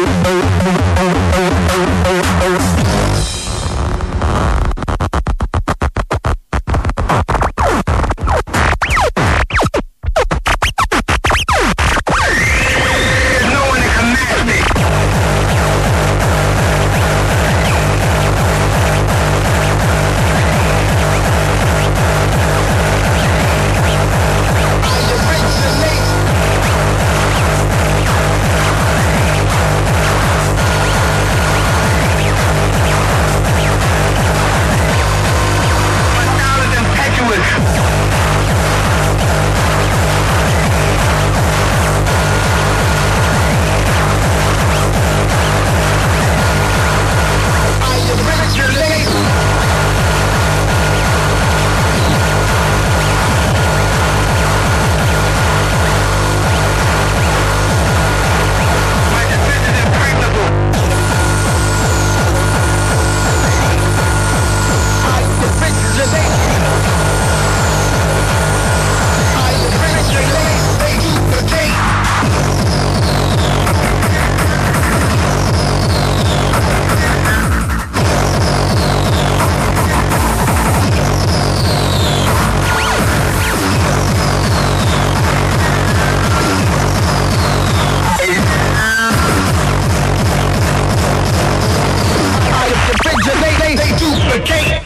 Hallelujah. Duplicate.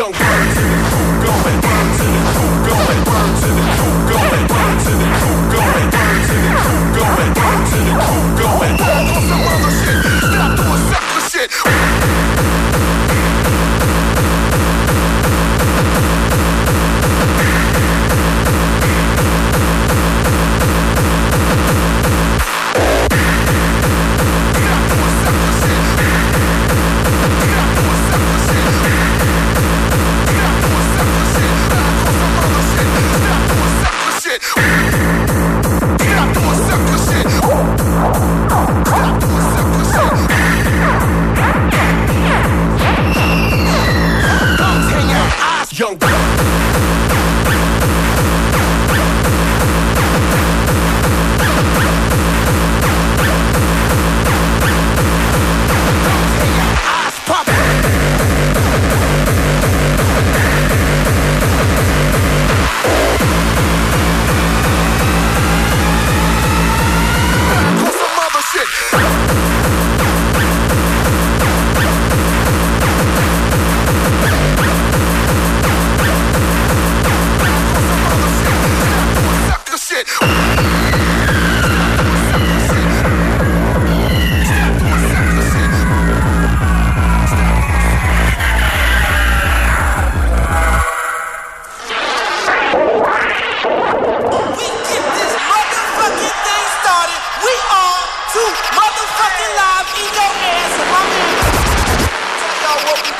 yo.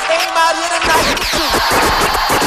Came out here tonight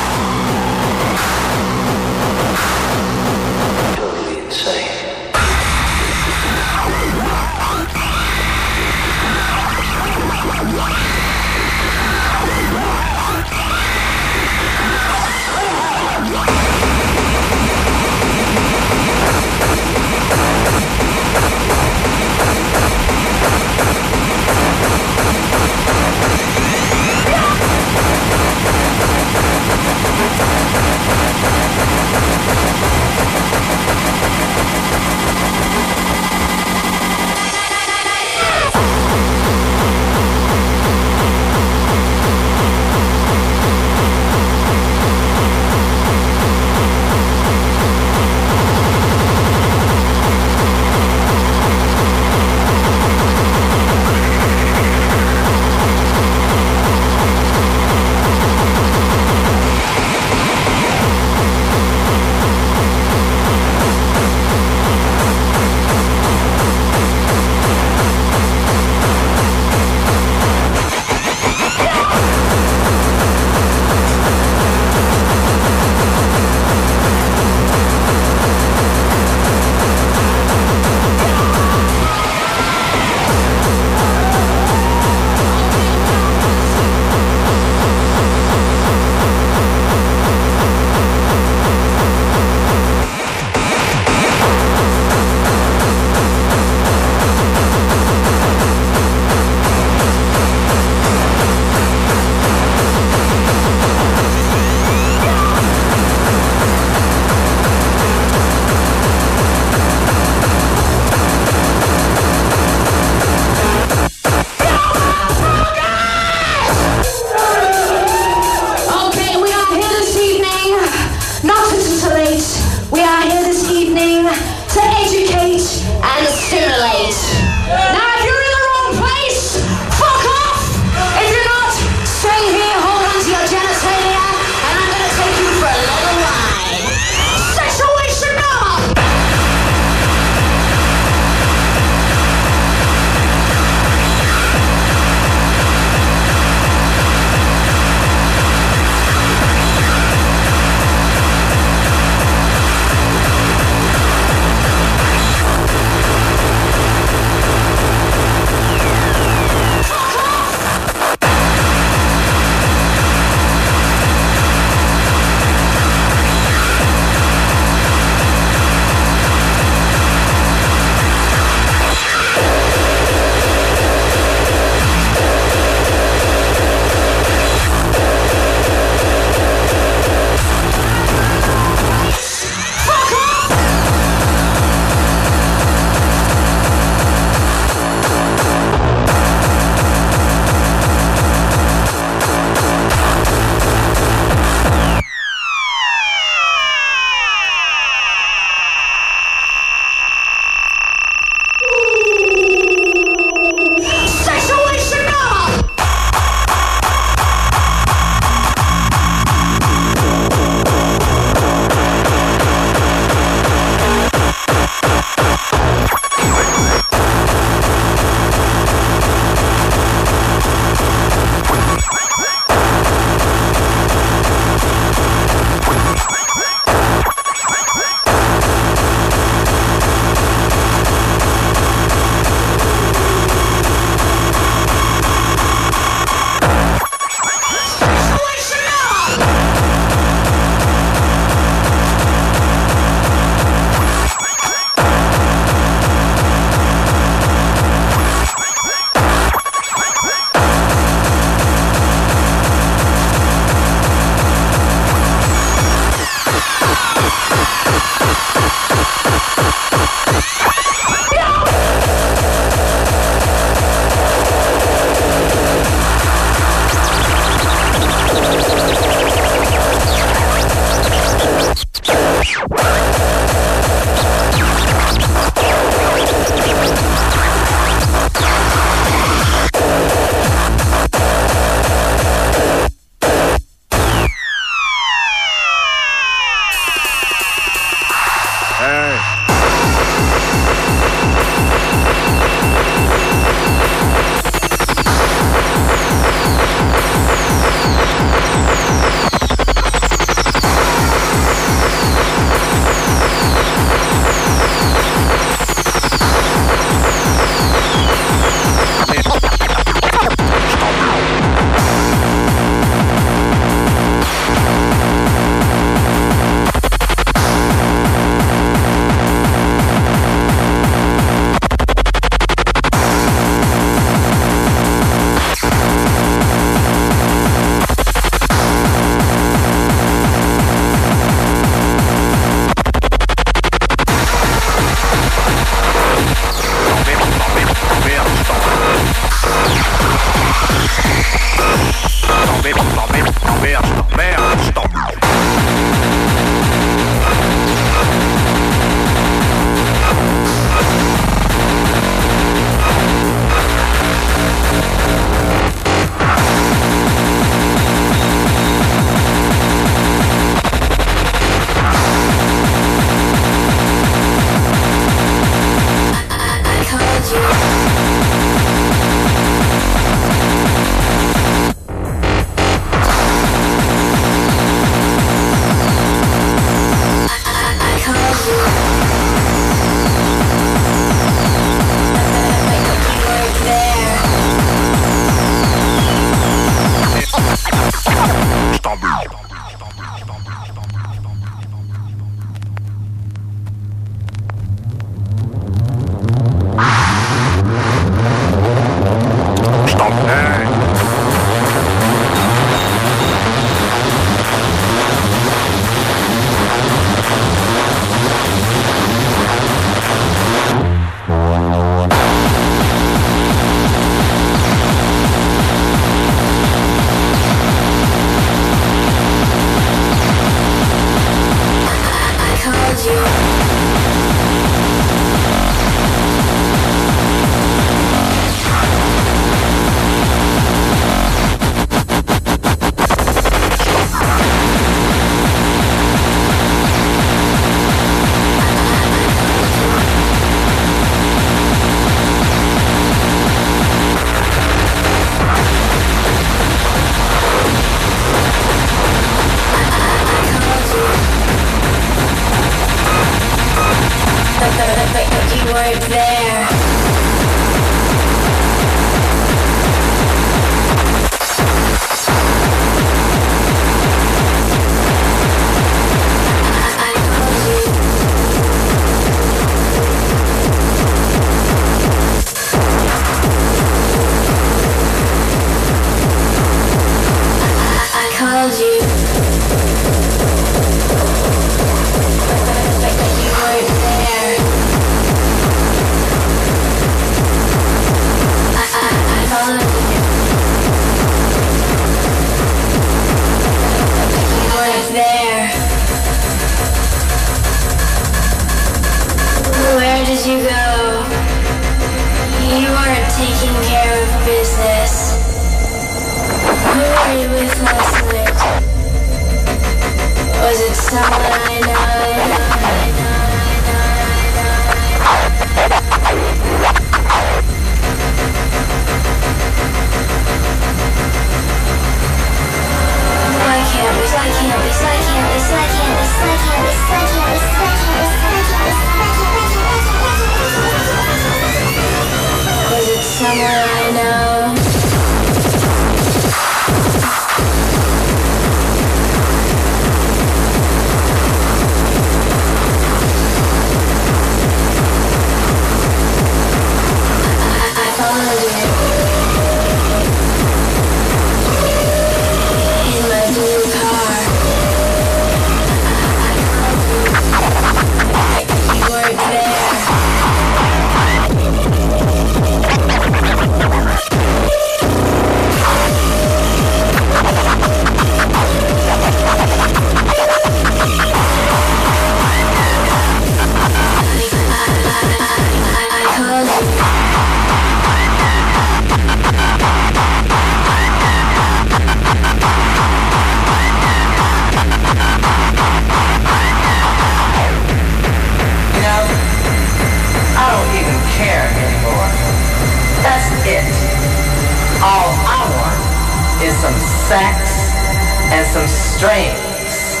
strings.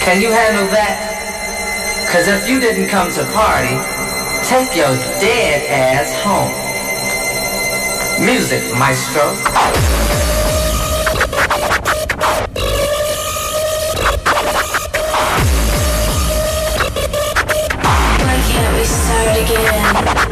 Can you handle that? Cause if you didn't come to party, take your dead ass home. Music, maestro. Why can't we start again?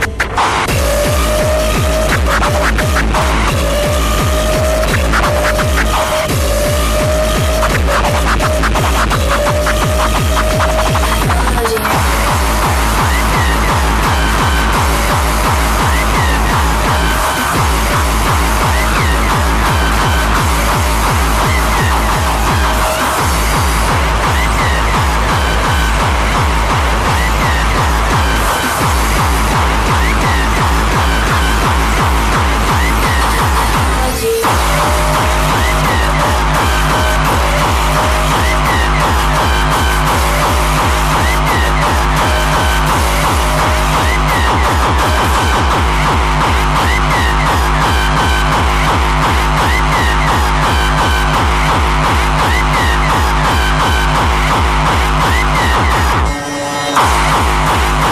Yeah.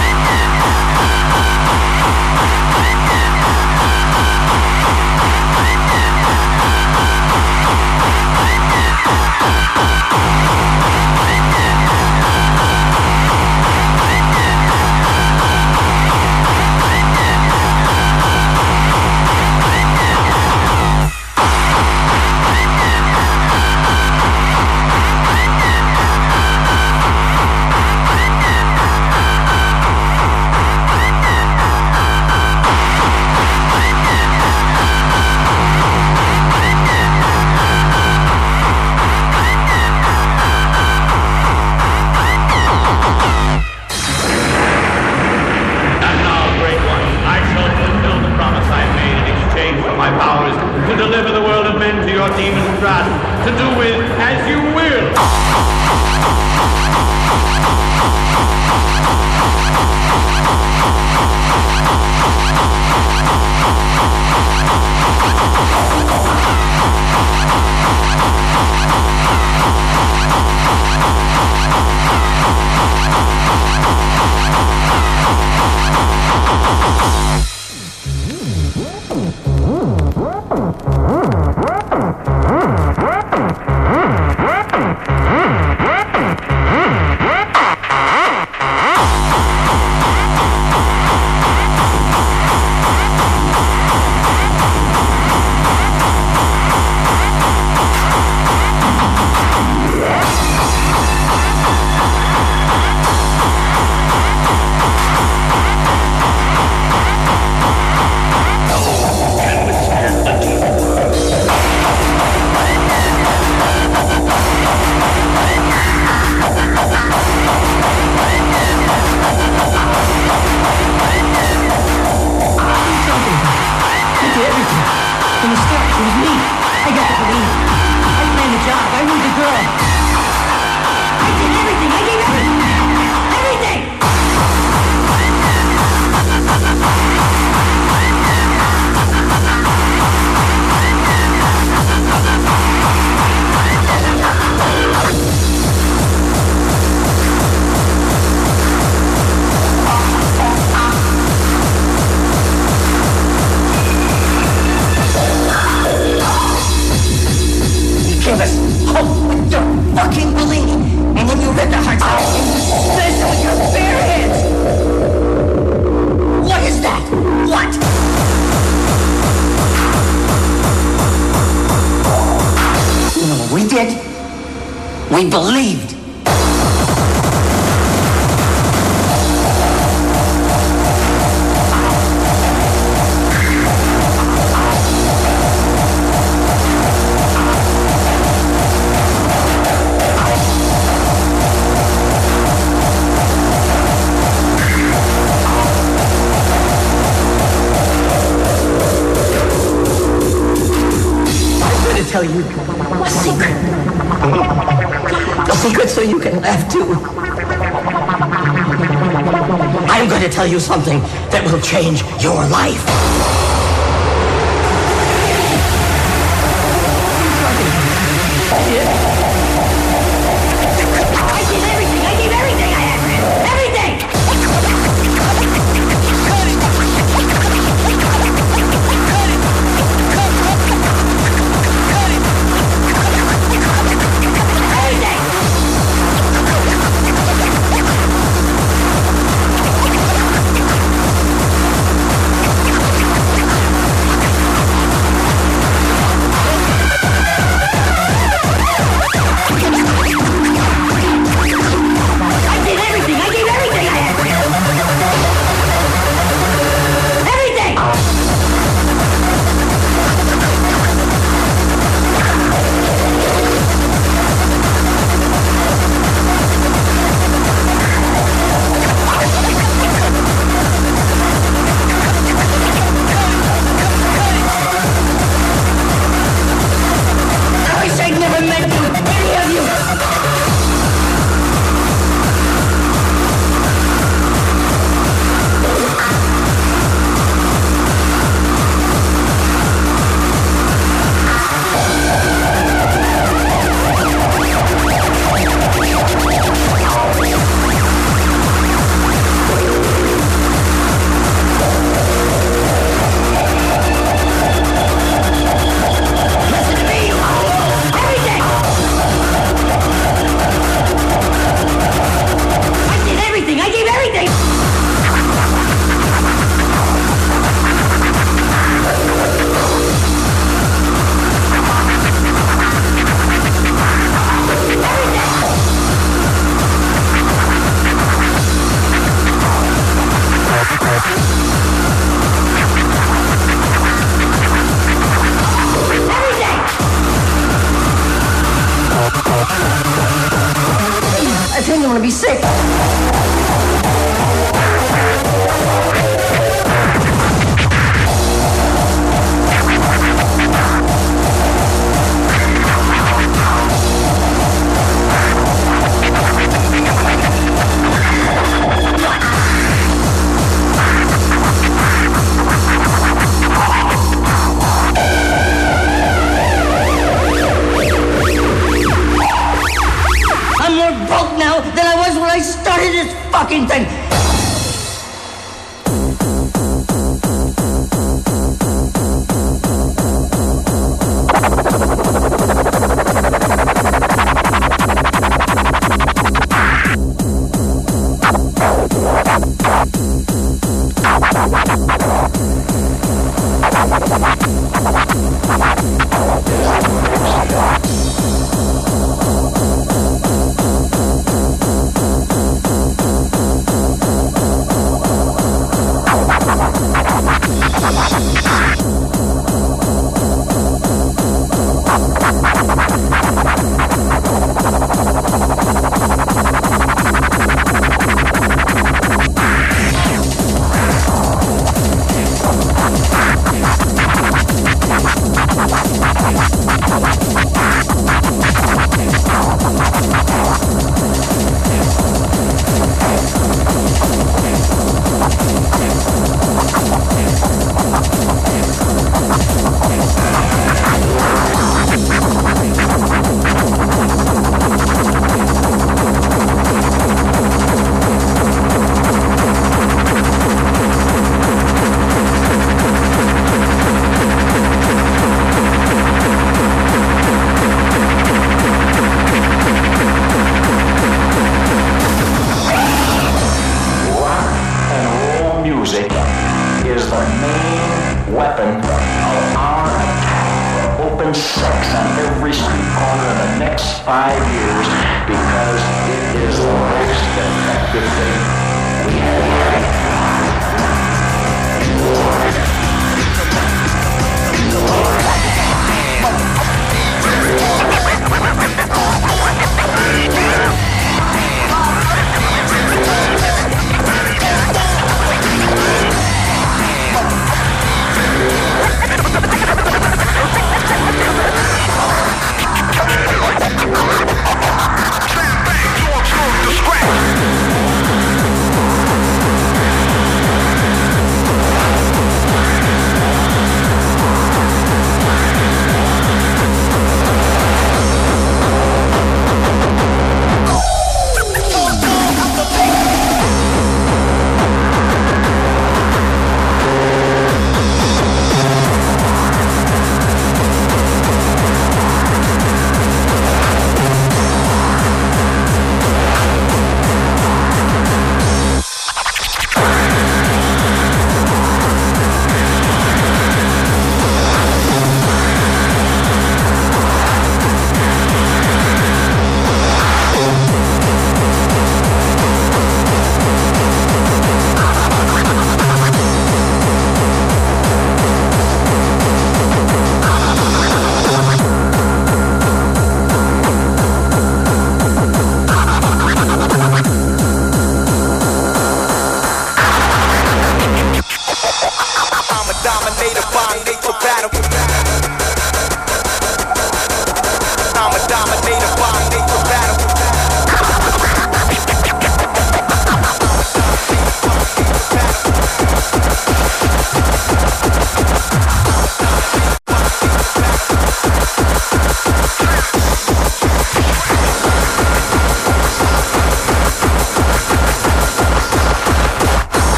The secret so you can laugh too. I'm going to tell you something that will change your life.